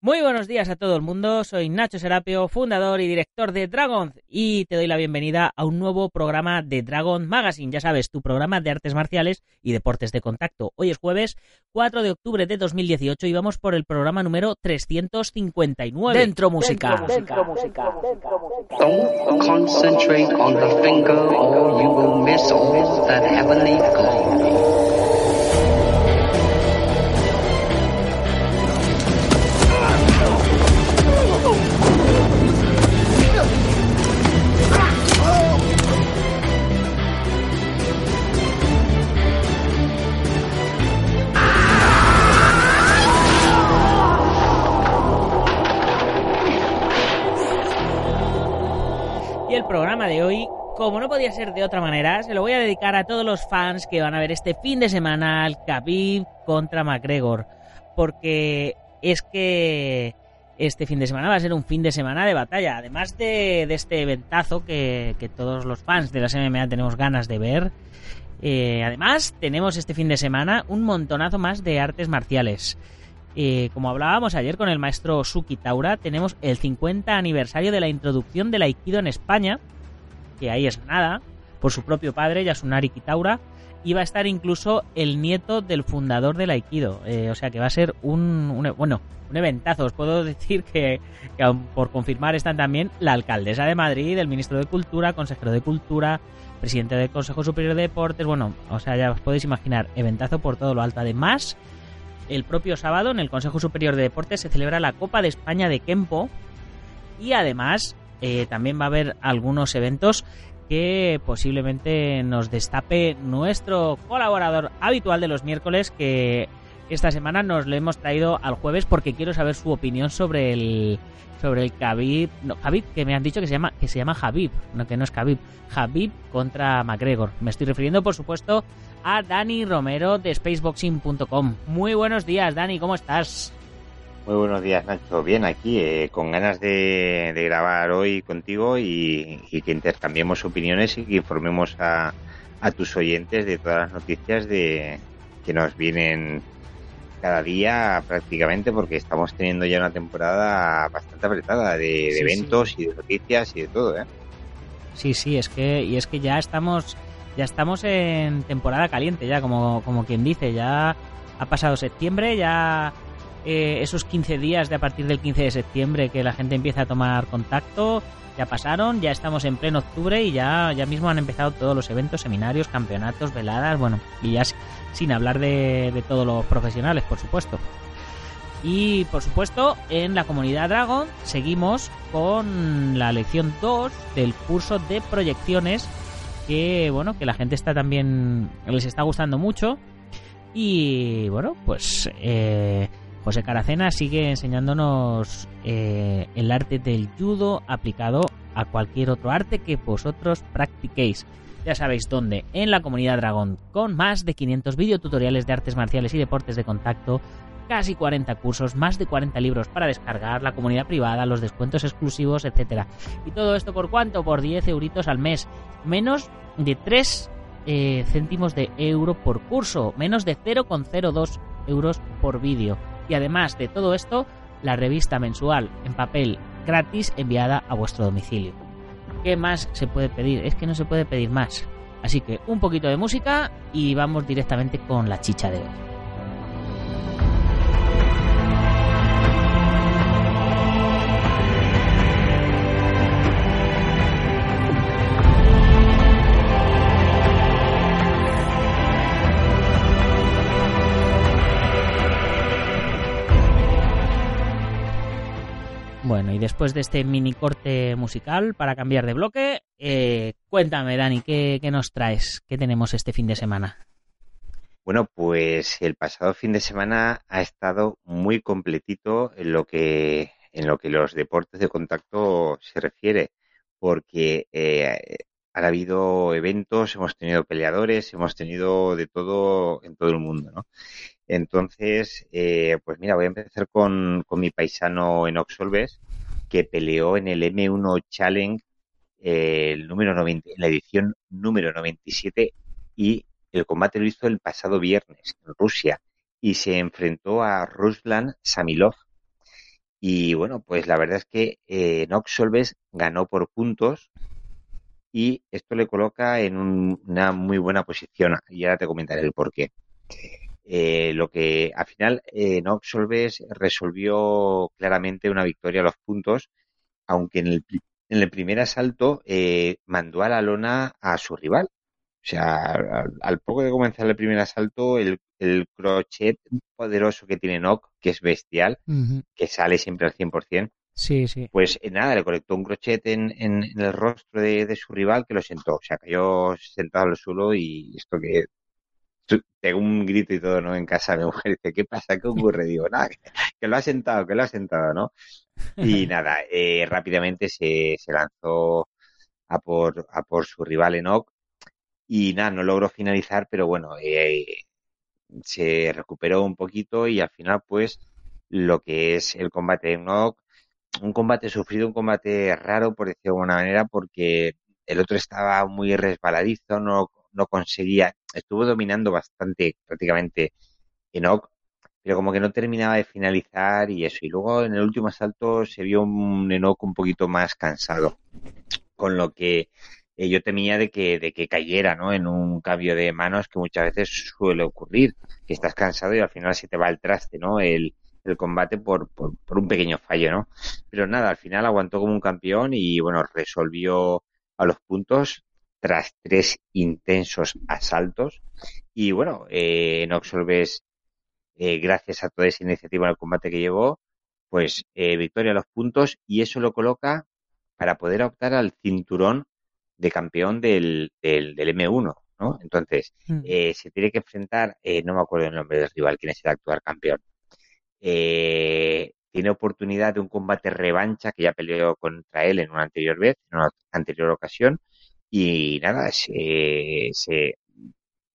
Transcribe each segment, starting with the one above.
Muy buenos días a todo el mundo, soy Nacho Serapio, fundador y director de Dragon y te doy la bienvenida a un nuevo programa de Dragon Magazine, ya sabes, tu programa de artes marciales y deportes de contacto. Hoy es jueves 4 de octubre de 2018 y vamos por el programa número 359. Dentro música. Dentro música. Don't concentrate on the finger or you will miss all that heavenly. Programa de hoy, como no podía ser de otra manera, se lo voy a dedicar a todos los fans que van a ver este fin de semana al Khabib contra McGregor. Porque es que este fin de semana va a ser un fin de semana de batalla. Además de, este eventazo que, que, todos los fans de las MMA tenemos ganas de ver. Eh, además, tenemos este fin de semana un montonazo más de artes marciales. Eh, como hablábamos ayer con el maestro Suki Taura, tenemos el 50 aniversario de la introducción del Aikido en España, que ahí es nada, por su propio padre, Yasunari Kitaura, y va a estar incluso el nieto del fundador del Aikido. Eh, o sea que va a ser un, un, bueno, un eventazo. Os puedo decir que, que por confirmar están también la alcaldesa de Madrid, el ministro de Cultura, consejero de Cultura, presidente del Consejo Superior de Deportes. Bueno, o sea, ya os podéis imaginar, eventazo por todo lo alto. Además, el propio sábado en el Consejo Superior de Deportes se celebra la Copa de España de Kempo y además eh, también va a haber algunos eventos que posiblemente nos destape nuestro colaborador habitual de los miércoles que esta semana nos lo hemos traído al jueves porque quiero saber su opinión sobre el sobre el Khabib, no, Khabib que me han dicho que se llama que se llama no que no es Khabib, Habib contra McGregor. Me estoy refiriendo, por supuesto, a Dani Romero de spaceboxing.com. Muy buenos días, Dani, ¿cómo estás? Muy buenos días, Nacho. Bien, aquí, eh, con ganas de, de, grabar hoy contigo y, y, que intercambiemos opiniones y que informemos a, a, tus oyentes de todas las noticias de que nos vienen cada día prácticamente porque estamos teniendo ya una temporada bastante apretada de, de sí, eventos sí. y de noticias y de todo, ¿eh? Sí, sí, es que y es que ya estamos ya estamos en temporada caliente ya como como quien dice, ya ha pasado septiembre, ya eh, esos 15 días de a partir del 15 de septiembre que la gente empieza a tomar contacto ya pasaron, ya estamos en pleno octubre y ya, ya mismo han empezado todos los eventos, seminarios, campeonatos, veladas, bueno, y ya sin hablar de, de todos los profesionales, por supuesto. Y por supuesto, en la comunidad Dragon seguimos con la lección 2 del curso de proyecciones que bueno, que la gente está también les está gustando mucho y bueno, pues eh, José Caracena sigue enseñándonos eh, el arte del judo aplicado a cualquier otro arte que vosotros practiquéis. Ya sabéis dónde, en la comunidad Dragón, con más de 500 videotutoriales de artes marciales y deportes de contacto, casi 40 cursos, más de 40 libros para descargar, la comunidad privada, los descuentos exclusivos, etc. Y todo esto por cuánto? Por 10 euritos al mes, menos de 3 eh, céntimos de euro por curso, menos de 0,02 euros por vídeo. Y además de todo esto, la revista mensual en papel gratis enviada a vuestro domicilio. ¿Qué más se puede pedir? Es que no se puede pedir más. Así que un poquito de música y vamos directamente con la chicha de hoy. Después de este mini corte musical para cambiar de bloque, eh, cuéntame, Dani, ¿qué, ¿qué, nos traes? ¿Qué tenemos este fin de semana? Bueno, pues el pasado fin de semana ha estado muy completito en lo que, en lo que los deportes de contacto se refiere, porque eh, han habido eventos, hemos tenido peleadores, hemos tenido de todo en todo el mundo, ¿no? Entonces, eh, pues mira, voy a empezar con, con mi paisano en Oxolves, que peleó en el M1 Challenge, eh, el número 90, en la edición número 97, y el combate lo hizo el pasado viernes en Rusia. y se enfrentó a Ruslan Samilov. Y bueno, pues la verdad es que eh, ganó por puntos y esto le coloca en una muy buena posición. Y ahora te comentaré el porqué. Eh, lo que al final eh, Nox Solves resolvió claramente una victoria a los puntos, aunque en el, en el primer asalto eh, mandó a la lona a su rival. O sea, al, poco de comenzar el primer asalto, el, el crochet poderoso que tiene Nock, que es bestial, que sale siempre al 100%, Sí, sí. pues eh, nada, le colectó un crochet en, en, el rostro de, de, su rival que lo sentó. O sea, cayó sentado al suelo y esto que tengo un grito y todo, ¿no? En casa mi mujer dice, ¿qué pasa? ¿Qué ocurre? Digo, nada, que, lo ha sentado, que lo ha sentado, ¿no? Y nada, eh, rápidamente se, se lanzó a por, a por su rival Enoch y nada, no logró finalizar, pero bueno, eh, se recuperó un poquito y al final pues lo que es el combate de Enoch, un combate sufrido, un combate raro por decirlo de alguna manera, porque el otro estaba muy resbaladizo, no, no conseguía, estuvo dominando bastante prácticamente Enoch, pero como que no terminaba de finalizar y eso. Y luego en el último asalto se vio un Enoch un poquito más cansado, con lo que eh, yo temía de que, de que cayera, ¿no? En un cambio de manos que muchas veces suele ocurrir, que estás cansado y al final se te va el traste, ¿no? El, el combate por, por, por, un pequeño fallo, ¿no? Pero nada, al final aguantó como un campeón y bueno, resolvió a los puntos tras tres intensos asaltos. Y bueno, eh, Noxolves, eh, gracias a toda esa iniciativa en el combate que llevó, pues eh, victoria a los puntos y eso lo coloca para poder optar al cinturón de campeón del, del, del M1, ¿no? Entonces, mm. eh, se tiene que enfrentar, eh, no me acuerdo el nombre del rival, quién es el actual campeón. Tiene oportunidad de un combate revancha que ya peleó contra él en una anterior vez, en una anterior ocasión, y nada, se, se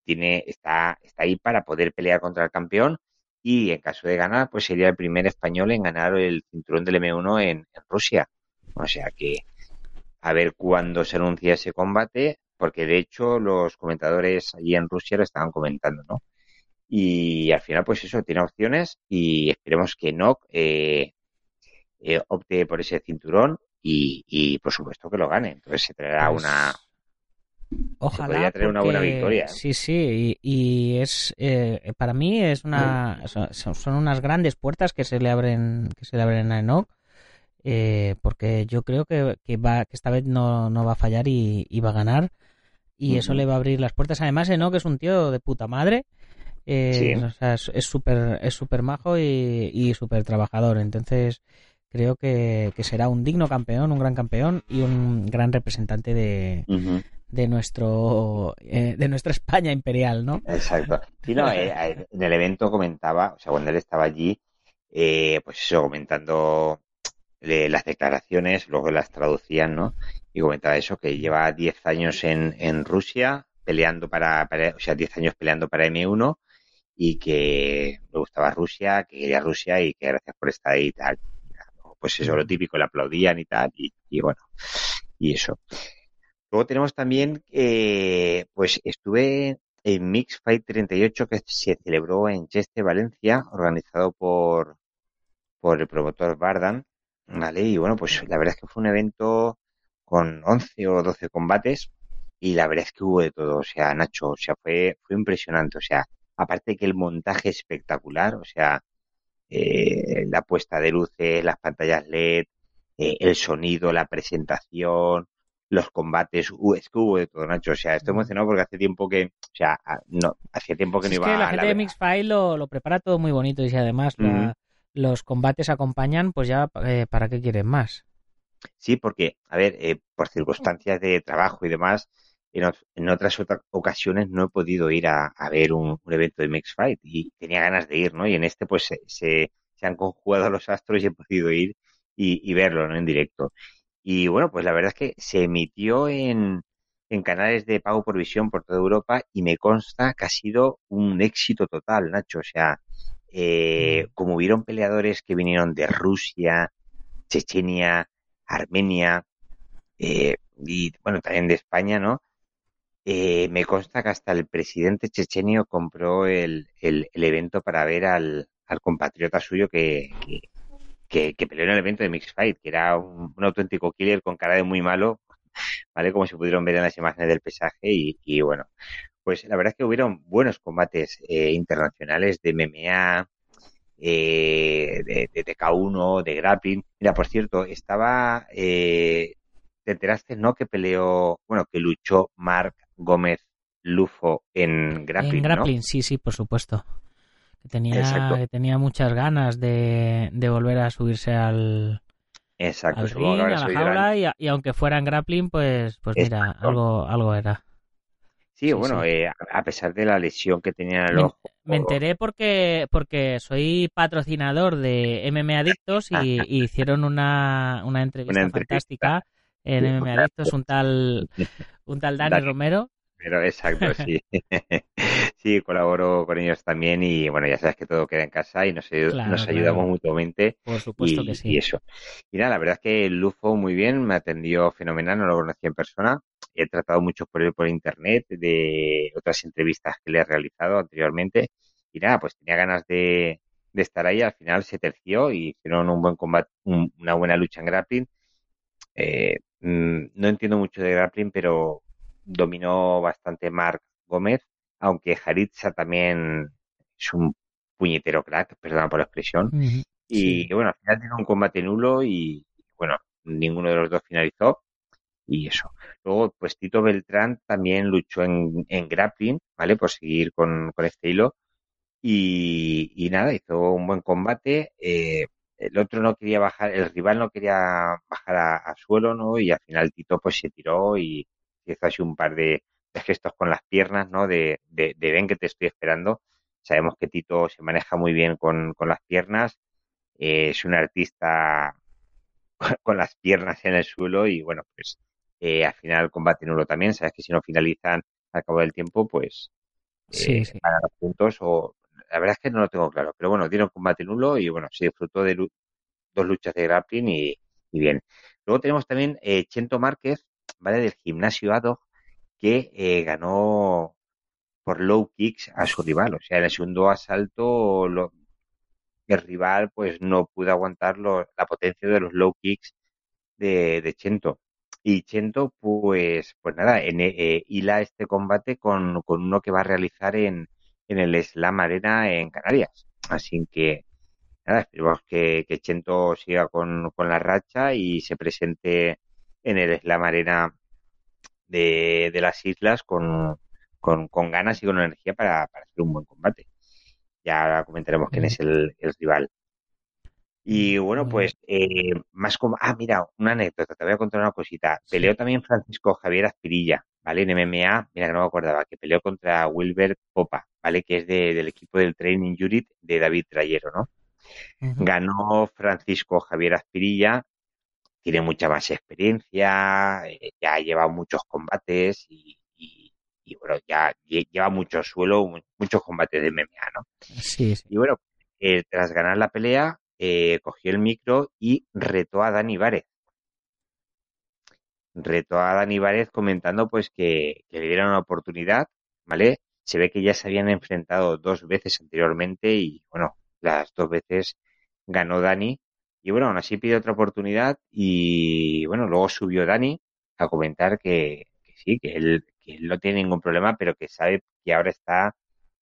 tiene, está, está ahí para poder pelear contra el campeón y en caso de ganar, pues sería el primer español en ganar el cinturón del M1 en, en Rusia. O sea que a ver cuándo se anuncia ese combate, porque de hecho los comentadores allí en Rusia lo estaban comentando, ¿no? Y al final, pues eso, tiene opciones y esperemos que Nock eh, eh, opte por ese cinturón y, y, por supuesto que lo gane. Entonces se traerá una. Ojalá. Podría traer porque, una buena victoria. Sí, sí, y, y es eh, para mí es una son, son, unas grandes puertas que se le abren que se le abren a Enoch eh, porque yo creo que, que, va, que esta vez no, no va a fallar y, y, va a ganar. Y uh -huh. eso le va a abrir las puertas. Además, ¿no? que es un tío de puta madre. Eh, sí. O sea, es súper es super majo y, y súper trabajador. Entonces, creo que, que, será un digno campeón, un gran campeón y un gran representante de, uh -huh. de nuestro eh, de nuestra España imperial, ¿no? Exacto. Sí, no, eh, en el evento comentaba, o sea, cuando él estaba allí, eh, pues eso, comentando las declaraciones, luego las traducían, ¿no? Y comentaba eso, que lleva 10 años en, en Rusia peleando para, para, o sea, 10 años peleando para M1 y que le gustaba Rusia, que quería Rusia y que gracias por estar ahí y tal. Pues eso, lo típico, le aplaudían y tal, y, y bueno, y eso. Luego tenemos también, eh, pues estuve en Mix Fight 38 que se celebró en Cheste, Valencia, organizado por, por el promotor Bardan, ¿vale? Y bueno, pues la verdad es que fue un evento con 11 o 12 combates y la verdad es que hubo de todo, o sea, Nacho, o sea, fue, fue impresionante, o sea, aparte que el montaje espectacular, o sea, eh, la puesta de luces, las pantallas LED, eh, el sonido, la presentación, los combates, uh, es que hubo de todo, Nacho, o sea, estoy emocionado porque hace tiempo que, o sea, no, hacía tiempo que no iba que la a gente de Mixfile lo, lo prepara todo muy bonito y si además mm -hmm. la los combates acompañan, pues ya, eh, ¿para qué quieren más? Sí, porque, a ver, eh, por circunstancias de trabajo y demás, en, en otras ocasiones no he podido ir a, a ver un, un, evento de Mix Fight y tenía ganas de ir, ¿no? Y en este, pues, se, se, se han conjugado los astros y he podido ir y, y, verlo, ¿no? En directo. Y bueno, pues la verdad es que se emitió en, en canales de pago por visión por toda Europa y me consta que ha sido un éxito total, Nacho. O sea, eh, como hubieron peleadores que vinieron de Rusia, Chechenia, Armenia eh, y bueno, también de España, ¿no? Eh, me consta que hasta el presidente chechenio compró el, el, evento para ver al, al compatriota suyo que, que, que, peleó en el evento de Mixed Fight, que era un, auténtico killer con cara de muy malo, ¿vale? Como se pudieron ver en las imágenes del pesaje y, y bueno, pues la verdad es que hubieron buenos combates eh, internacionales de MMA, eh, de, de, TK1, de grappling. Mira, por cierto, estaba, eh, te enteraste, ¿no? Que peleó, bueno, que luchó Mark Gómez Lufo en grappling. En grappling, sí, sí, por supuesto. Que tenía, tenía muchas ganas de, de volver a subirse al, Exacto, al ring, a la jaula y, y, aunque fuera en grappling, pues, pues mira, algo, algo era. Sí, bueno, Eh, a pesar de la lesión que tenía en el ojo. Me enteré porque, porque soy patrocinador de MM Adictos y, hicieron una, una, entrevista fantástica en MM Adictos, un tal, un tal Dani Romero. Pero exacto, sí. sí, colaboro con ellos también y bueno, ya sabes que todo queda en casa y nos, nos ayudamos mutuamente. Por supuesto que sí. Y eso. Y nada, la verdad es que el Lufo muy bien, me atendió fenomenal, no lo conocí en persona he tratado mucho por él por internet, de otras entrevistas que le he realizado anteriormente. Y nada, pues tenía ganas de, estar ahí. Al final se terció y hicieron un buen combate, una buena lucha en grappling. Eh, mm, no entiendo mucho de grappling, pero dominó bastante Mark Gómez, aunque Jaritza también es un puñetero crack, perdón por la expresión. Y bueno, al final tiene un combate nulo y bueno, ninguno de los dos finalizó y eso. Luego, pues Tito Beltrán también luchó en, en grappling, ¿vale? Por seguir con, con este hilo. Y, y, nada, hizo un buen combate. Eh, el otro no quería bajar, el rival no quería bajar a, suelo, ¿no? Y al final Tito pues se tiró y hizo así un par de, gestos con las piernas, ¿no? De, de, de, ven que te estoy esperando. Sabemos que Tito se maneja muy bien con, con las piernas. Eh, es un artista con las piernas en el suelo y bueno, pues eh, al final combate nulo también, sabes que si no finalizan al cabo del tiempo, pues eh, sí, los puntos o la verdad es que no lo tengo claro, pero bueno, dieron combate nulo y bueno, se disfrutó de dos luchas de grappling y, bien. Luego tenemos también eh, Chento Márquez, ¿vale? Del gimnasio ADO, que eh, ganó por low kicks a su rival. O sea, en el segundo asalto lo, el rival pues no pudo aguantar la potencia de los low kicks de, de Chento. Y Chento, pues, pues nada, en, eh, hila este combate con, con, uno que va a realizar en, en el Slam Arena en Canarias. Así que, nada, esperemos que, que Chento siga con, con, la racha y se presente en el Slam Arena de, de las islas con, con, con, ganas y con energía para, para hacer un buen combate. Ya comentaremos quién es el, el rival. Y bueno, pues eh, más como... Ah, mira, una anécdota, te voy a contar una cosita. Peleó también Francisco Javier Aspirilla, ¿vale? En MMA, mira que no me acordaba, que peleó contra Wilber Popa, ¿vale? Que es de, del equipo del Training Unit de David Trayero, ¿no? Ganó Francisco Javier Aspirilla, tiene mucha más experiencia, eh, ya ha llevado muchos combates y, y, bueno, ya lleva mucho suelo, muchos combates de MMA, ¿no? Sí, sí. Y bueno, eh, tras ganar la pelea, eh, cogió el micro y retó a Dani Várez. Retó a Dani Várez comentando pues que, le dieran una oportunidad, ¿vale? Se ve que ya se habían enfrentado dos veces anteriormente y bueno, las dos veces ganó Dani. Y bueno, aún así pide otra oportunidad y bueno, luego subió Dani a comentar que, que sí, que él, que él no tiene ningún problema, pero que sabe que ahora está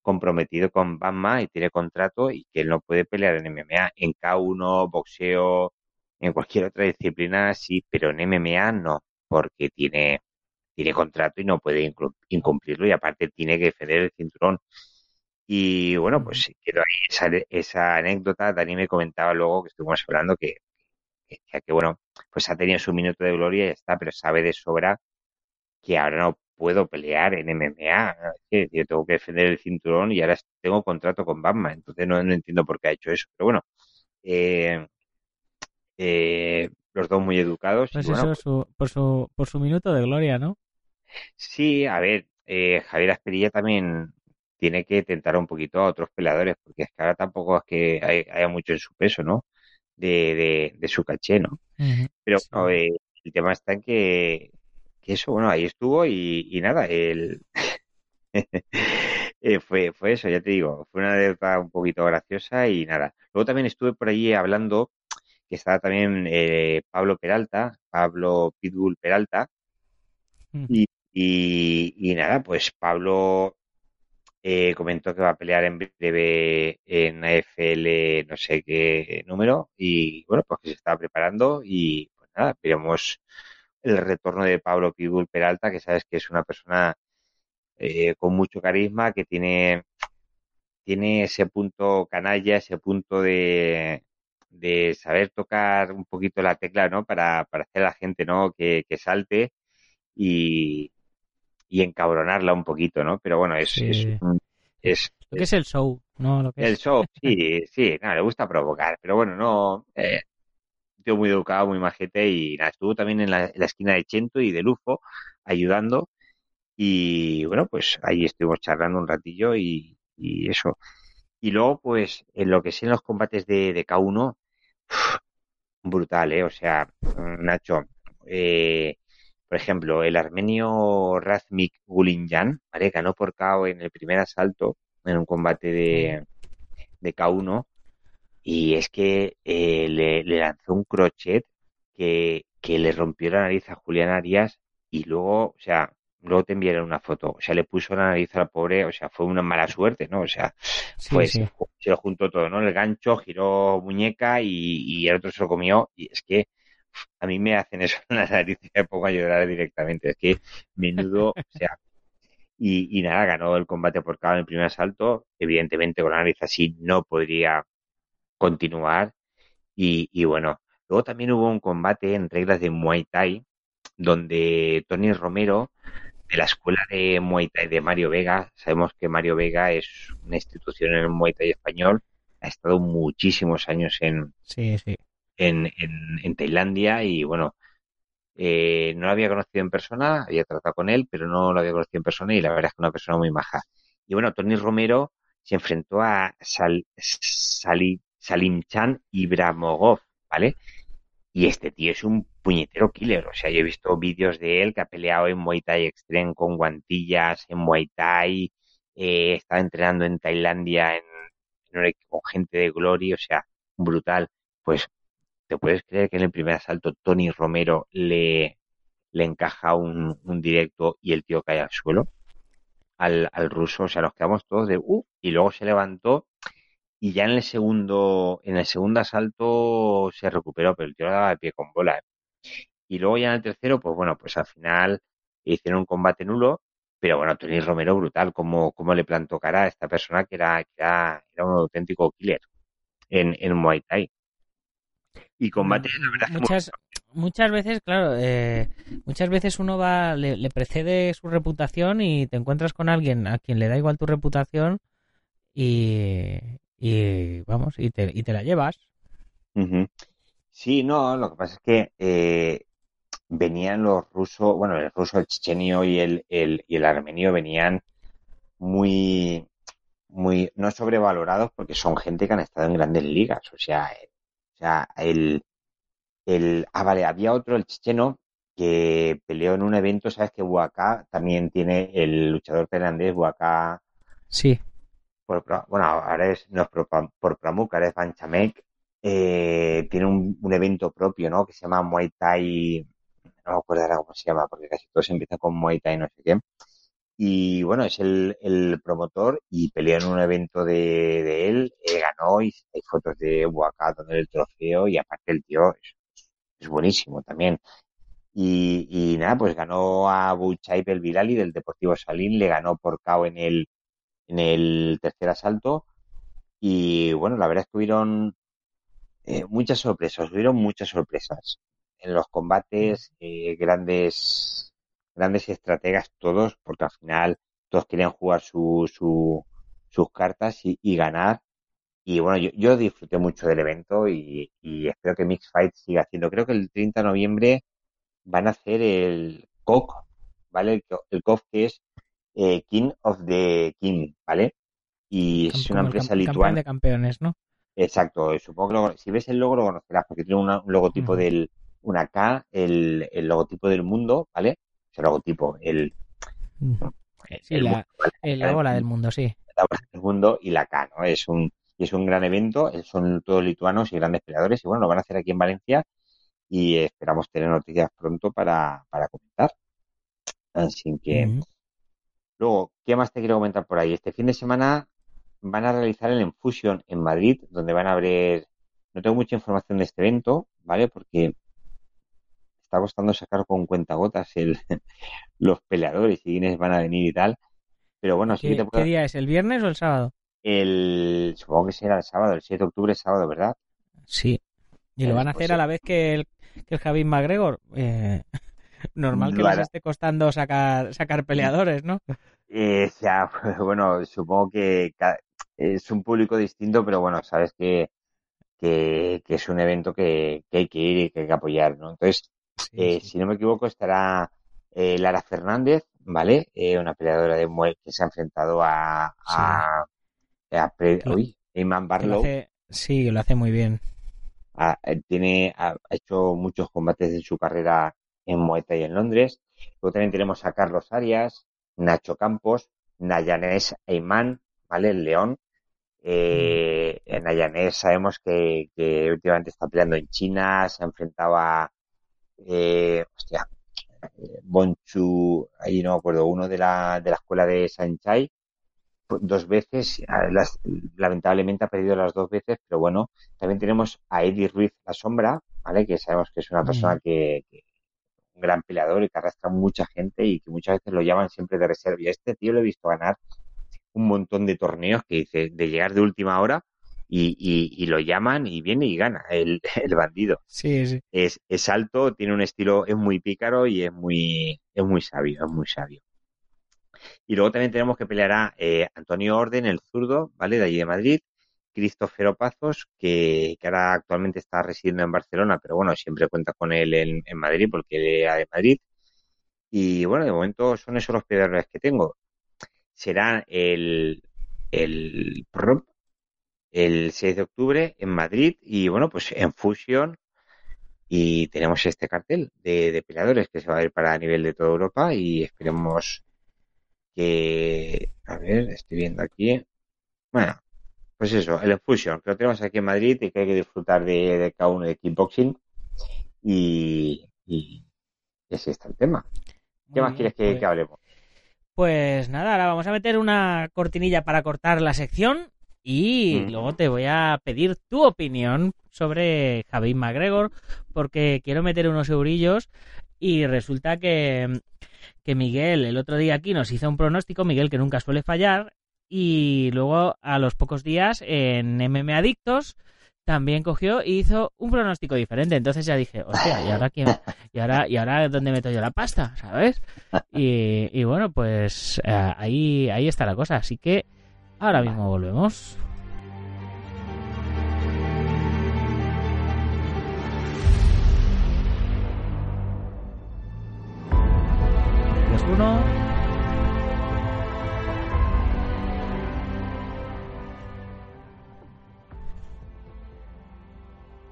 comprometido con Bama y tiene contrato y que él no puede pelear en MMA. En K1, boxeo, en cualquier otra disciplina sí, pero en MMA no, porque tiene, tiene contrato y no puede incumplirlo y aparte tiene que defender el cinturón. Y bueno, pues quiero ahí esa, esa anécdota. Dani me comentaba luego que estuvimos hablando que, que, que, bueno, pues ha tenido su minuto de gloria y ya está, pero sabe de sobra que ahora no puedo pelear en MMA. yo tengo que defender el cinturón y ahora tengo contrato con Batman. Entonces no, entiendo por qué ha hecho eso. Pero bueno, eh, eh, los dos muy educados. Pues eso pues por, su, por su minuto de gloria, ¿no? Sí, a ver, eh, Javier Asperilla también tiene que tentar un poquito a otros peleadores, porque es que ahora tampoco es que haya mucho en su peso, ¿no? De, de, su caché, ¿no? Pero el tema está en que que eso, bueno, ahí estuvo y, y nada, el... Eh, fue, fue eso, ya te digo, fue una anécdota un poquito graciosa y nada. Luego también estuve por allí hablando, que estaba también eh, Pablo Peralta, Pablo Pitbull Peralta, Mm. y, y, y nada, pues Pablo eh, comentó que va a pelear en breve en AFL no sé qué número y bueno, pues que se estaba preparando y pues nada, veremos el retorno de Pablo Pitbull Peralta, que sabes que es una persona eh, con mucho carisma, que tiene, tiene ese punto canalla, ese punto de, de saber tocar un poquito la tecla, ¿no? Para, para hacer a la gente, ¿no? Que, que salte y, y encabronarla un poquito, ¿no? Pero bueno, es, Sí. es, es, Lo que es el show, ¿no? Lo que el es. show, sí, sí, nada, le gusta provocar, pero bueno, no, eh, tío muy educado, muy majete y nada, estuvo también en la, en la esquina de Chento y de Lufo ayudando y bueno, pues ahí estuvimos charlando un ratillo y, y eso. Y luego, pues, en lo que sé en los combates de, de K1, brutal, ¿eh? O sea, mm, Nacho, eh, por ejemplo, el armenio Razmik Gulinjan, ¿vale? Ganó por KO en el primer asalto en un combate de, de K1 y es que eh, le, le lanzó un crochet que, que le rompió la nariz a Julián Arias y luego, o sea, luego te enviaron una foto, o sea, le puso la nariz al pobre, o sea, fue una mala suerte, ¿no? O sea, Sí, pues sí. se lo juntó todo, ¿no? El gancho, giró muñeca y, y el otro se lo comió. Y es que a mí me hacen eso en la nariz y me pongo a llorar directamente. Es que menudo, o sea. Y, y nada, ganó el combate por KO en el primer asalto. Evidentemente, con la nariz así no podría continuar. Y, y bueno, luego también hubo un combate en reglas de Muay Thai, donde Tony Romero de la escuela de Muay Thai de Mario Vega. Sabemos que Mario Vega es una institución en el Muay Thai español. Ha estado muchísimos años en, Sí, sí. en, en, en Tailandia y bueno, eh, no lo había conocido en persona, había tratado con él, pero no lo había conocido en persona y la verdad es que una persona muy maja. Y bueno, Tony Romero se enfrentó a Sal, Sali- Salim Chan Ibramogov, ¿vale? Y este tío es un puñetero killer. O sea, yo he visto vídeos de él que ha peleado en Muay Thai Extreme con guantillas, en Muay Thai, eh, estaba entrenando en Tailandia en, con gente de Glory, o sea, brutal. Pues, ¿te puedes creer que en el primer asalto Tony Romero le, le encaja un, un directo y el tío cae al suelo? Al, al ruso, o sea, nos quedamos todos de, uh, y luego se levantó y ya en el segundo, en el segundo asalto se recuperó, pero el tío lo daba de pie con bola. ¿eh? Y luego ya en el tercero, pues bueno, pues al final hicieron un combate nulo, pero bueno, Tony Romero brutal, como, como le plantó cara a esta persona que era, que era, era un auténtico killer en, en Muay Thai. Y combate, la verdad, es que muchas muchas veces claro eh, muchas veces uno va le, le precede su reputación y te encuentras con alguien a quien le da igual tu reputación y, y vamos y te, y te la llevas. Sí, no, lo que pasa es que eh, venían los rusos, bueno, el ruso, el chechenio y el, el, y el armenio venían muy, muy, no sobrevalorados porque son gente que han estado en grandes ligas. O sea, eh, o sea, el, el, ah, vale, había otro, el checheno, que peleó en un evento, sabes que Huaca también tiene el luchador tailandés, Huaca, sí por, bueno, ahora es, por, por Pramuk, ahora es Banchamek, eh, tiene un, un evento propio, ¿no? Que se llama Muay Thai, no me acuerdo ahora cómo se llama, porque casi todos empiezan con Muay Thai, no sé qué. Y bueno, es el, el promotor y peleó en un evento de, él, ganó y hay fotos de Huaca donde el trofeo y aparte el tío es, es buenísimo también. Y, y nada, pues ganó a Buchay Belvilali del Deportivo Salín, le ganó por KO en el, en el tercer asalto. Y bueno, la verdad es que hubieron eh, muchas sorpresas, hubieron muchas sorpresas. En los combates, eh, grandes, grandes estrategas todos, porque al final todos querían jugar su, su, sus cartas y, y ganar. Y bueno, yo, yo disfruté mucho del evento y, y espero que Mix Fight siga haciendo. Creo que el 30 de noviembre van a hacer el COC, ¿vale? El, el COF que es eh, King of the King, ¿vale? Y es una el empresa campeón lituana. de campeones no Exacto, supongo que lo- si ves el logo lo conocerás porque tiene una- un logotipo del, una K, el, el logotipo del mundo, ¿vale? O el logotipo, el, sí, el, la, la bola del mundo, sí. La bola del mundo y la K, ¿no? Es un, es un gran evento, son todos lituanos y grandes peleadores y bueno, lo van a hacer aquí en Valencia y esperamos tener noticias pronto para, para comentar. Así que... Luego, ¿qué más te quiero comentar por ahí? Este fin de semana van a realizar el Enfusion en Madrid, donde van a abrir... No tengo mucha información de este evento, ¿vale? Porque está costando sacar con cuentagotas el, los peleadores y quiénes van a venir y tal. Pero bueno, ¿Qué, ¿Qué día es? ¿El viernes o el sábado? El, supongo que será el sábado, el 7 de octubre es sábado, ¿verdad? Sí. Y lo van a hacer a la vez que el, que el Javín McGregor. Eh, normal que les esté costando sacar, sacar peleadores, ¿no? Eh, ya, bueno, supongo que es un público distinto, pero bueno, sabes que, que, es un evento que, hay que ir y que hay que apoyar, ¿no? Entonces, eh, si no me equivoco, estará eh, Lara Fernández, ¿vale? Una peleadora de Muay que se ha enfrentado a, a, uy, Barlow. sí, lo hace muy bien. Ha, tiene, ha, hecho muchos combates en su carrera en Muay Thai en Londres. Luego también tenemos a Carlos Arias, Nacho Campos, Nayanés Eyman, ¿vale? El León. Eh, en Nayanés sabemos que, que, últimamente está peleando en China, se ha enfrentado a, eh, hostia, Bonchu, ahí no me acuerdo, uno de la, de la escuela de Sanchai, dos veces, lamentablemente ha perdido las dos veces, pero bueno, también tenemos a Eddie Ruiz La Sombra, ¿vale? Que sabemos que es una persona que, un gran peleador y que arrastra mucha gente y que muchas veces lo llaman siempre de reserva. Y a este tío lo he visto ganar un montón de torneos que dice, de llegar de última hora y, y, lo llaman y viene y gana el, el bandido. Sí, sí. Es, es alto, tiene un estilo, es muy pícaro y es muy, es muy sabio, es muy sabio. Y luego también tenemos que pelear a eh, Antonio Orden, el zurdo, ¿vale? De allí de Madrid. Cristófero Pazos, que, ahora actualmente está residiendo en Barcelona, pero bueno, siempre cuenta con él en, Madrid porque él era de Madrid. Y bueno, de momento son esos los peleadores que tengo. Será el, el el 6 de octubre en Madrid y bueno, pues en Fusion y tenemos este cartel de, de peleadores que se va a ir para a nivel de toda Europa y esperemos que, a ver, estoy viendo aquí, bueno, pues eso, el Fusion, que lo tenemos aquí en Madrid y que hay que disfrutar de, de cada uno de kickboxing y, y ese está el tema. ¿Qué más quieres que, pues que hablemos? Pues nada, ahora vamos a meter una cortinilla para cortar la sección y luego te voy a pedir tu opinión sobre Javi McGregor, porque quiero meter unos eurillos y resulta que, que Miguel el otro día aquí nos hizo un pronóstico, Miguel que nunca suele fallar, y luego a los pocos días en MM Adictos también cogió y hizo un pronóstico diferente. Entonces ya dije, hostia, ¿y ahora quién? ¿Y ahora, y ahora dónde meto yo la pasta? ¿Sabes? Y, y bueno, pues eh, ahí, ahí está la cosa. Así que Ahora mismo volvemos. Uno.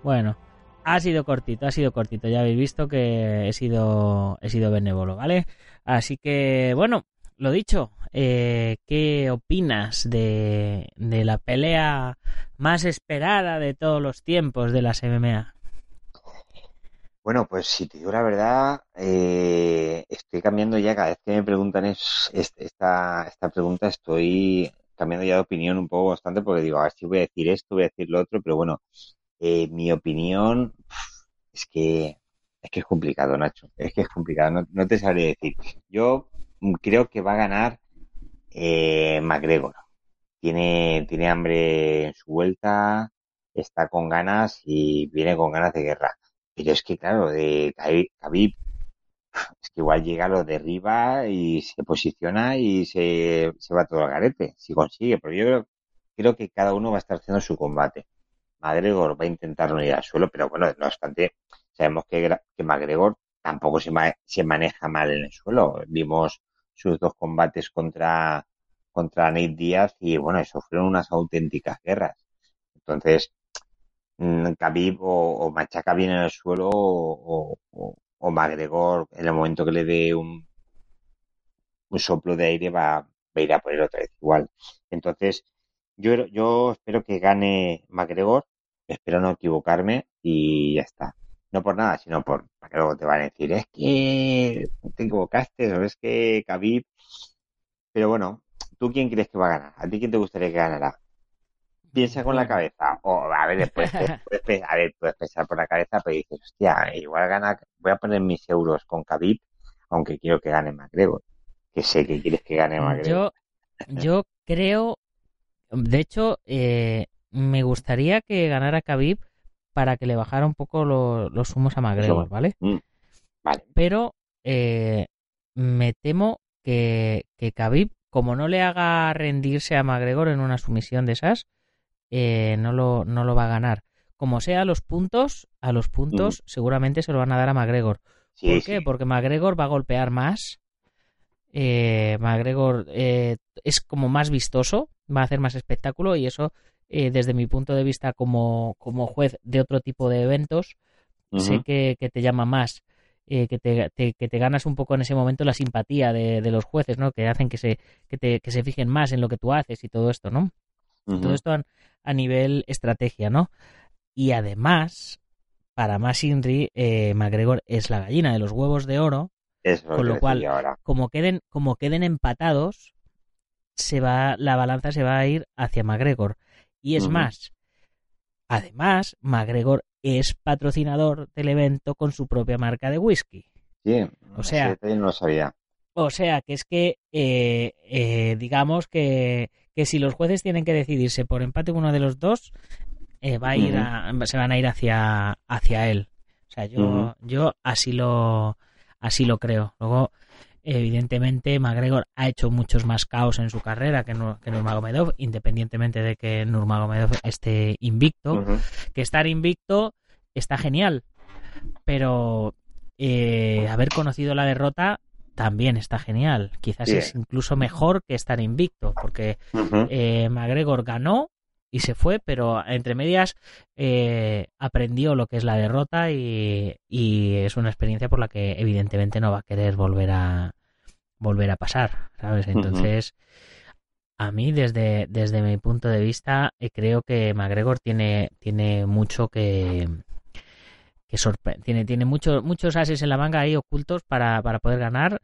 Bueno, ha sido cortito, ha sido cortito. Ya habéis visto que he sido, he sido benévolo, ¿vale? Así que, bueno, lo dicho, eh, ¿qué opinas de, la pelea más esperada de todos los tiempos de las MMA? Bueno, pues si te digo la verdad, eh, estoy cambiando ya, cada vez que me preguntan es, esta, esta pregunta, estoy cambiando ya de opinión un poco bastante porque digo, a ver si voy a decir esto, voy a decir lo otro, pero bueno, eh, mi opinión es que es que es complicado, Nacho, es que es complicado, no, no te sabré decir. Yo creo que va a ganar eh, McGregor. Tiene, tiene hambre en su vuelta, está con ganas y viene con ganas de guerra. Pero es que, claro, de Khabib, es que igual llega, lo derriba y se posiciona y se, se va todo al garete, si consigue. Pero yo creo, creo que cada uno va a estar haciendo su combate. McGregor va a intentar no ir al suelo, pero bueno, no obstante, sabemos que, que McGregor tampoco se, se maneja mal en el suelo. Vimos sus dos combates contra, contra Nate Díaz y bueno, eso fueron unas auténticas guerras. Entonces, mm, Khabib o, machaca bien en el suelo o, o, McGregor en el momento que le dé un, un soplo de aire va, va a ir a por él otra vez igual. Entonces, yo, yo espero que gane McGregor, espero no equivocarme y ya está. No por nada, sino por que luego te van a decir, es que te equivocaste, o es que Khabib... Pero bueno, ¿tú quién crees que va a ganar? ¿A ti quién te gustaría que ganara? Piensa con la cabeza. O a ver, después puedes, a ver, puedes pensar por la cabeza, pero dices, hostia, igual gana, voy a poner mis euros con Khabib, aunque quiero que gane McGregor. Que sé que quieres que gane McGregor. Yo, yo creo, de hecho, eh, me gustaría que ganara Khabib para que le bajara un poco los humos a McGregor, ¿vale? Mm, vale. Pero eh, me temo que, que Khabib, como no le haga rendirse a McGregor en una sumisión de esas, eh, no, lo, no lo va a ganar. Como sea, a los puntos, a los puntos seguramente se lo van a dar a McGregor. ¿Por qué? Porque McGregor va a golpear más. Eh, McGregor eh, es como más vistoso, va a hacer más espectáculo y eso eh, desde mi punto de vista como, como juez de otro tipo de eventos, sé que, te llama más, eh, que, te, que te ganas un poco en ese momento la simpatía de, de, los jueces, ¿no? Que hacen que se, que, te, que se fijen más en lo que tú haces y todo esto, ¿no? Todo esto a, nivel estrategia, ¿no? Y además, para más Inri, eh, McGregor es la gallina de los huevos de oro, con lo cual, como queden, como queden empatados, se va, la balanza se va a ir hacia McGregor. Y es más, además, McGregor es patrocinador del evento con su propia marca de whisky. Sí, o sea, no lo sabía. O sea, que es que, eh, eh, digamos que, que, si los jueces tienen que decidirse por empate uno de los dos, eh, va a ir se van a ir hacia, hacia él. O sea, yo, yo así lo, así lo creo. Luego, Evidentemente, McGregor ha hecho muchos más caos en su carrera que, Nurmagomedov, independientemente de que Nurmagomedov esté invicto. Que estar invicto está genial, pero eh, haber conocido la derrota también está genial. Quizás es incluso mejor que estar invicto, porque eh, McGregor ganó y se fue, pero entre medias eh, aprendió lo que es la derrota y, es una experiencia por la que evidentemente no va a querer volver a volver a pasar, ¿sabes? Entonces, a mí desde, desde mi punto de vista eh, creo que McGregor tiene, tiene mucho que que tiene, tiene muchos muchos ases en la manga ahí ocultos para, para poder ganar.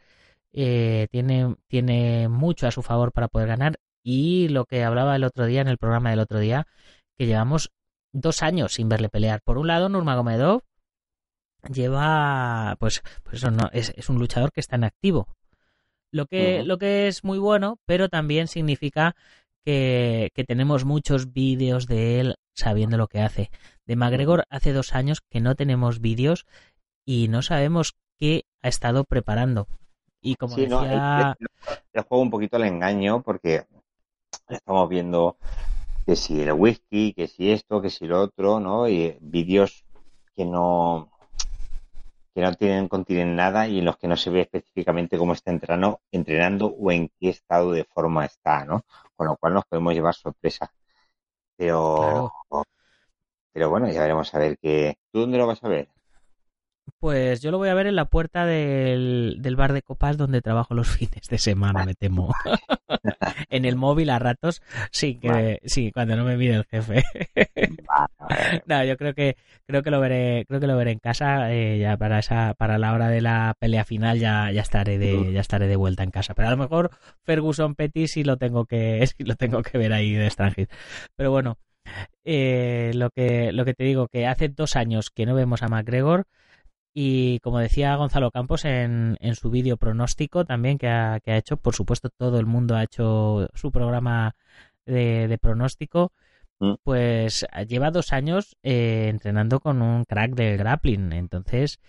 Eh, tiene, tiene mucho a su favor para poder ganar y lo que hablaba el otro día en el programa del otro día, que llevamos dos años sin verle pelear. Por un lado, Nurmagomedov lleva, pues, pues eso no, es, es un luchador que está en activo. Lo que, lo que es muy bueno, pero también significa que, que tenemos muchos vídeos de él sabiendo lo que hace. De McGregor hace dos años que no tenemos vídeos y no sabemos qué ha estado preparando. Y como decía... No, juego un poquito al engaño porque estamos viendo que si el whisky, que si esto, que si lo otro, ¿no? Y vídeos que no que no tienen contienen nada y en los que no se ve específicamente cómo está entrenando, entrenando o en qué estado de forma está, ¿no? Con lo cual nos podemos llevar sorpresa. Pero pero bueno, ya veremos a ver qué. ¿Tú dónde lo vas a ver? Pues yo lo voy a ver en la puerta del, bar de copas donde trabajo los fines de semana, me temo. en el móvil a ratos, sí, que sí, cuando no me mire el jefe. no, yo creo que creo que lo veré, creo que lo veré en casa eh, ya para esa para la hora de la pelea final ya, ya estaré de ya estaré de vuelta en casa. Pero a lo mejor Ferguson Petit sí lo tengo que sí lo tengo que ver ahí de extranjero. Pero bueno, eh, lo que lo que te digo que hace dos años que no vemos a McGregor y como decía Gonzalo Campos en, en su vídeo pronóstico también que ha, que ha, hecho, por supuesto todo el mundo ha hecho su programa de, pronóstico, mm. pues lleva dos años eh, entrenando con un crack del grappling. Entonces,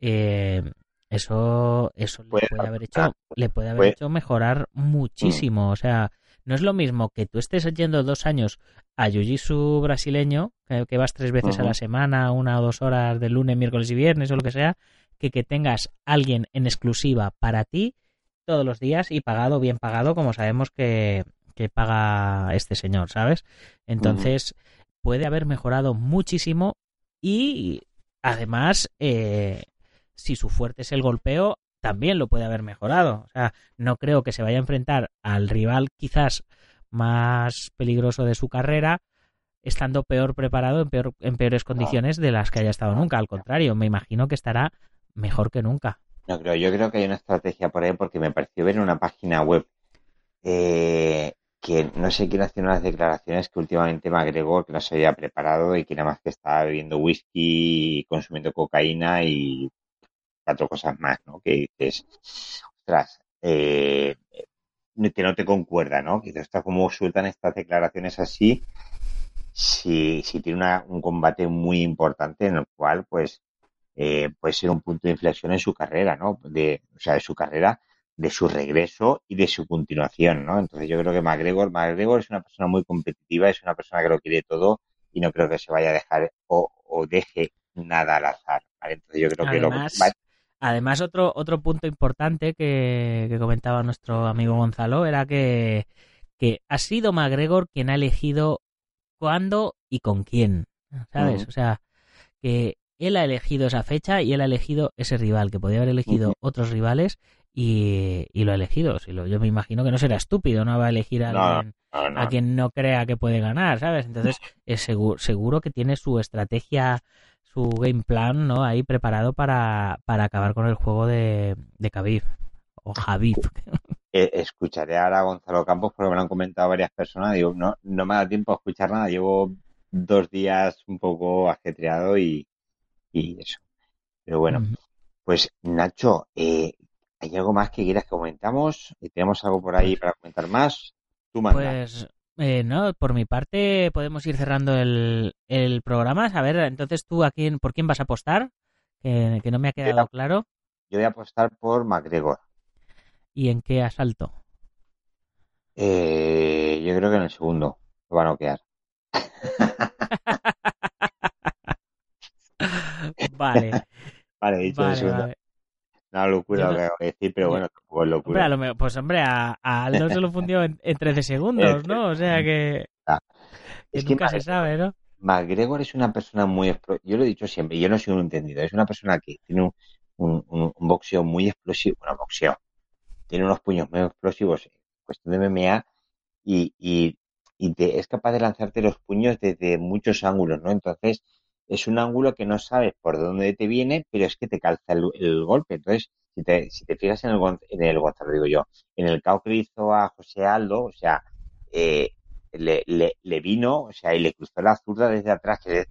eh, eso, eso le puede haber hecho, le puede haber hecho mejorar muchísimo. O sea, no es lo mismo que tú estés yendo dos años a Jiu-Jitsu brasileño, que, vas tres veces a la semana, una o dos horas de lunes, miércoles y viernes o lo que sea, que que tengas alguien en exclusiva para ti todos los días y pagado, bien pagado, como sabemos que, que paga este señor, ¿sabes? Entonces, puede haber mejorado muchísimo y además, eh, si su fuerte es el golpeo, también lo puede haber mejorado. O sea, no creo que se vaya a enfrentar al rival quizás más peligroso de su carrera, estando peor preparado, en, peor, en peores condiciones de las que haya estado nunca. Al contrario, me imagino que estará mejor que nunca. No creo, yo creo que hay una estrategia por ahí porque me pareció ver en una página web eh, que no sé quién hacía unas declaraciones que últimamente McGregor que no se había preparado y que nada más que estaba bebiendo whisky, consumiendo cocaína y cuatro cosas más, ¿no? Que dices, ostras, eh, que no te concuerda, ¿no? Que está como sueltan estas declaraciones así si, si tiene una, un combate muy importante en el cual, pues, eh, puede ser un punto de inflexión en su carrera, ¿no? De, o sea, de su carrera, de su regreso y de su continuación, ¿no? Entonces yo creo que McGregor, McGregor es una persona muy competitiva, es una persona que lo quiere todo y no creo que se vaya a dejar o, o deje nada al azar, ¿vale? Entonces yo creo además, que lo Además, otro, otro punto importante que, que comentaba nuestro amigo Gonzalo era que, que ha sido McGregor quien ha elegido cuándo y con quién, ¿sabes? Mm. O sea, que él ha elegido esa fecha y él ha elegido ese rival, que podía haber elegido otros rivales y, y lo ha elegido. Si lo, yo me imagino que no será estúpido, no va a elegir a No, alguien no, no, a quien no crea que puede ganar, ¿sabes? Entonces, es seguro, seguro que tiene su estrategia, su game plan, ¿no? Ahí preparado para, para acabar con el juego de, de Khabib. O Javib. Eh, escucharé ahora a Gonzalo Campos porque me lo han comentado varias personas. Digo, no, no me da tiempo a escuchar nada. Llevo dos días un poco ajetreado y, y eso. Pero bueno, pues Nacho, eh, ¿hay algo más que quieras que comentamos? ¿Y ¿Tenemos algo por ahí para comentar más? Tú manda. Pues, eh, no, por mi parte podemos ir cerrando el, el programa. A ver, entonces tú, a quién, ¿por quién vas a apostar? Que, que no me ha quedado claro. Yo voy a apostar por McGregor. ¿Y en qué asalto? Eh, yo creo que en el segundo lo va a noquear. Vale, Vale, dicho vale, segundo. vale. Una locura lo que acabo de decir, pero bueno, tampoco es Hombre, locura. lo me- pues hombre, a, a Aldo se lo fundió en, en 13 segundos, ¿no? O sea que, Ah, que Es que nunca se McGregor- sabe, ¿no? McGregor es una persona muy... explo- Yo lo he dicho siempre, yo no soy un entendido. Es una persona que tiene un, un- un- un boxeo muy explosivo. Bueno, boxeo. Tiene unos puños muy explosivos en cuestión de MMA y, y, y te- es capaz de lanzarte los puños desde muchos ángulos, ¿no? Entonces, es un ángulo que no sabes por dónde te viene, pero es que te calza el, el golpe. Entonces, si te, si te fijas en el, en el Gonzalo, digo yo, en el KO que le hizo a José Aldo, o sea, eh, le, le, le vino, o sea, y le cruzó la zurda desde atrás, que le,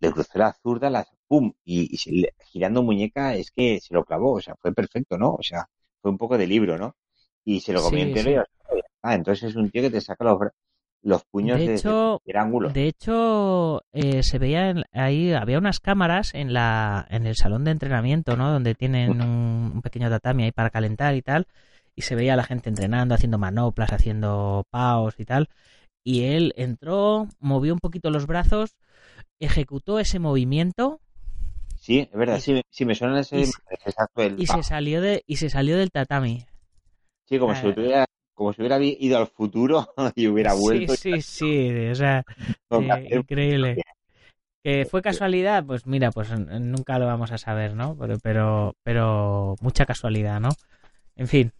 le cruzó la zurda, la, pum, y, y girando muñeca es que se lo clavó, o sea, fue perfecto, ¿no? O sea, fue un poco de libro, ¿no? Y se lo comió Sí, entero sí. y. Ah, entonces es un tío que te saca los, bra- los puños De hecho, ángulo. De hecho, eh, se veía en- ahí, había unas cámaras en la en el salón de entrenamiento, ¿no? Donde tienen un, un pequeño tatami ahí para calentar y tal, y se veía a la gente entrenando, haciendo manoplas, haciendo paos y tal, y él entró, movió un poquito los brazos, ejecutó ese movimiento Sí, es verdad, y- sí, sí, me suena ese y se- exacto el y se salió de y se salió del tatami. Sí, como si Ah, hubiera, como si hubiera ido al futuro y hubiera vuelto. Sí, sí, sí, o sea, eh, increíble. ¿Que fue casualidad? Pues mira, pues nunca lo vamos a saber, ¿no? Pero, pero, pero mucha casualidad, ¿no? En fin,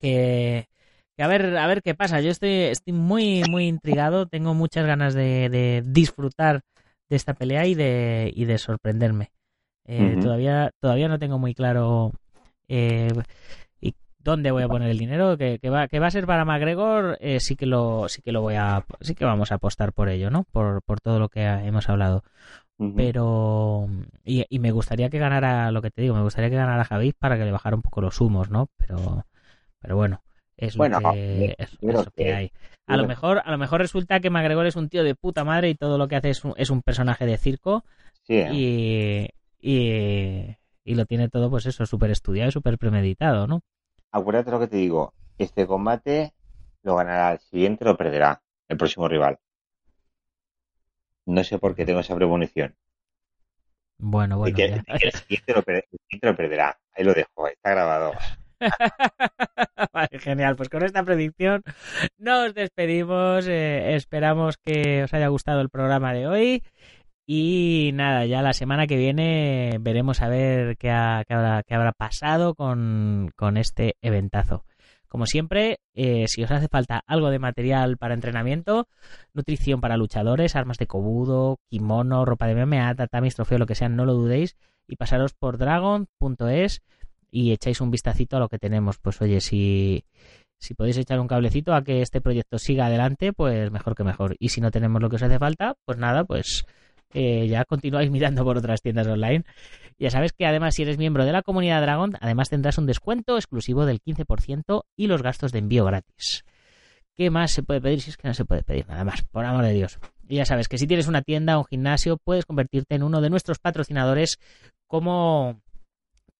que, que a ver, a ver qué pasa. Yo estoy, estoy muy, muy intrigado. Tengo muchas ganas de, de disfrutar de esta pelea y de, y de sorprenderme. Eh. Todavía, todavía no tengo muy claro eh, dónde voy a poner el dinero. Que, que va, que va a ser para McGregor, eh, sí que lo, sí que lo voy a, sí que vamos a apostar por ello, ¿no? Por, por todo lo que hemos hablado pero y, y me gustaría que ganara lo que te digo me gustaría que ganara Javid para que le bajara un poco los humos no pero pero bueno es Bueno, lo que es, que que- hay a lo mejor a lo mejor resulta que McGregor es un tío de puta madre y todo lo que hace es un, es un personaje de circo Sí, ¿eh? y, y y lo tiene todo pues eso súper estudiado y súper premeditado no acuérdate lo que te digo. Este combate lo ganará, el siguiente lo perderá, el próximo rival. No sé por qué tengo esa premonición. bueno bueno que, ya. el, siguiente lo, el siguiente lo perderá. Ahí lo dejo, está grabado. Vale, genial, pues con esta predicción nos despedimos. eh, esperamos que os haya gustado el programa de hoy Y nada, ya la semana que viene veremos a ver qué, ha- qué habrá, qué habrá pasado con, con este eventazo. Como siempre, eh, si os hace falta algo de material para entrenamiento, nutrición para luchadores, armas de cobudo, kimono, ropa de MMA, tatamis, trofeo, lo que sea, no lo dudéis y pasaros por dragon.es y echáis un vistacito a lo que tenemos. Pues oye, si, si podéis echar un cablecito a que este proyecto siga adelante, pues mejor que mejor. Y si no tenemos lo que os hace falta, pues nada, pues eh, ya continuáis mirando por otras tiendas online. Ya sabes que además si eres miembro de la comunidad Dragon, además tendrás un descuento exclusivo del 15% y los gastos de envío gratis. ¿Qué más se puede pedir? Si es que no se puede pedir nada más, por amor de Dios. Y ya sabes que si tienes una tienda o un gimnasio, puedes convertirte en uno de nuestros patrocinadores como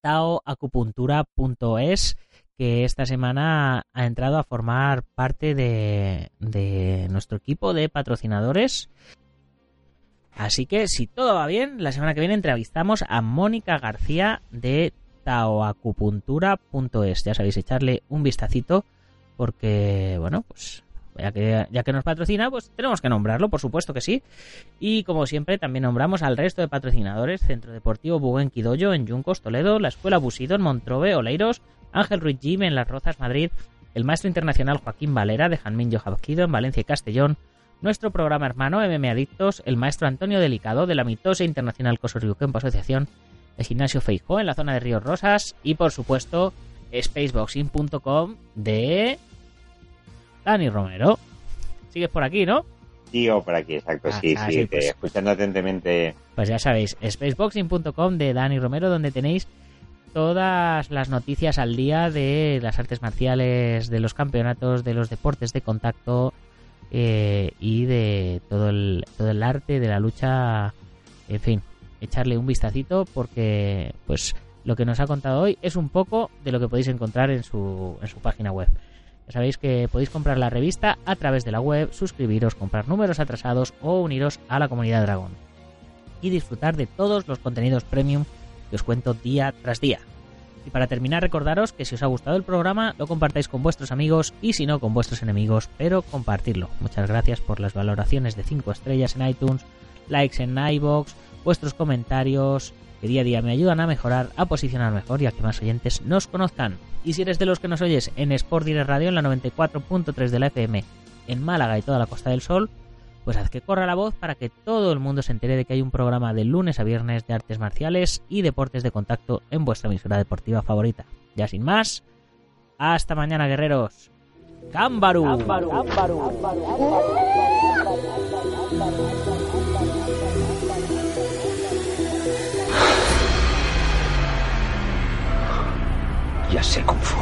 taoacupuntura.es, que esta semana ha entrado a formar parte de, de nuestro equipo de patrocinadores. Así que si todo va bien, la semana que viene entrevistamos a Mónica García de taoacupuntura.es. Ya sabéis, echarle un vistacito porque, bueno, pues ya que, ya que nos patrocina, pues tenemos que nombrarlo, por supuesto que sí. Y como siempre, también nombramos al resto de patrocinadores: Centro Deportivo Buguenquidoyo en Yuncos, Toledo, la Escuela Busido en Montrove, Oleiros, Ángel Ruiz Gym en Las Rozas, Madrid, el maestro internacional Joaquín Valera de Janmin Jojabquido en Valencia y Castellón, nuestro programa hermano MM Adictos, el maestro Antonio Delicado de la mitosa internacional Cosorriuquempo Asociación, el gimnasio Feijó en la zona de Ríos Rosas y, por supuesto, spaceboxing.com de Dani Romero. Sigues por aquí, ¿no? Sigo por aquí, exacto, Ah, sí, ah, sí, sí, te- pues. escuchando atentamente. Pues ya sabéis, spaceboxing.com de Dani Romero, donde tenéis todas las noticias al día de las artes marciales, de los campeonatos, de los deportes de contacto eh, y de todo el, todo el arte de la lucha. En fin, echarle un vistacito porque pues lo que nos ha contado hoy es un poco de lo que podéis encontrar en su, en su página web. Ya sabéis que podéis comprar la revista a través de la web, suscribiros, comprar números atrasados o uniros a la comunidad Dragón y disfrutar de todos los contenidos premium que os cuento día tras día. Y para terminar, recordaros que si os ha gustado el programa, lo compartáis con vuestros amigos y si no, con vuestros enemigos, pero compartirlo. Muchas gracias por las valoraciones de 5 estrellas en iTunes, likes en iBox, vuestros comentarios, que día a día me ayudan a mejorar, a posicionar mejor y a que más oyentes nos conozcan. Y si eres de los que nos oyes en Sport Direct Radio en la 94.3 de la FM en Málaga y toda la Costa del Sol, pues haz que corra la voz para que todo el mundo se entere de que hay un programa de lunes a viernes de artes marciales y deportes de contacto en vuestra emisora deportiva favorita. Ya sin más, hasta mañana guerreros. ¡Cámbaru! Ya sé Kung Fu.